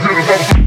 I'm to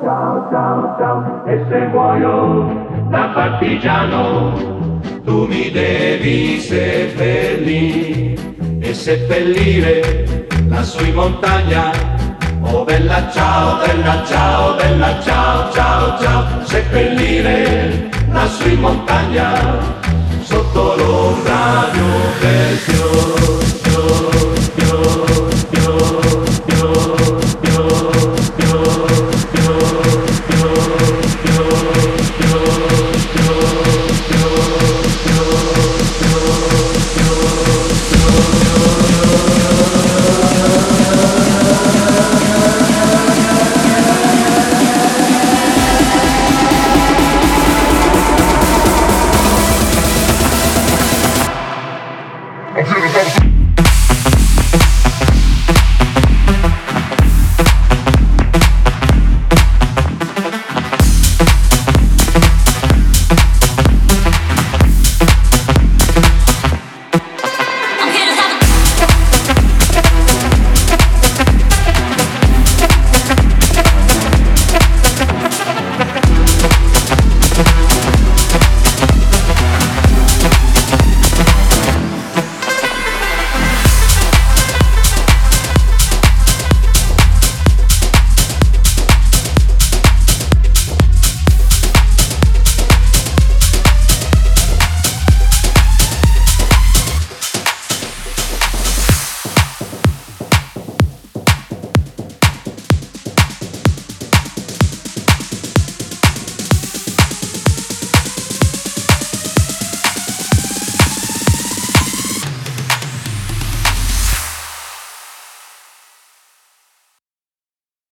ciao, ciao, ciao, e se muoio da partigiano, tu mi devi seppellire e seppellire lassù in montagna. Oh bella ciao, bella ciao, bella ciao, ciao, ciao, seppellire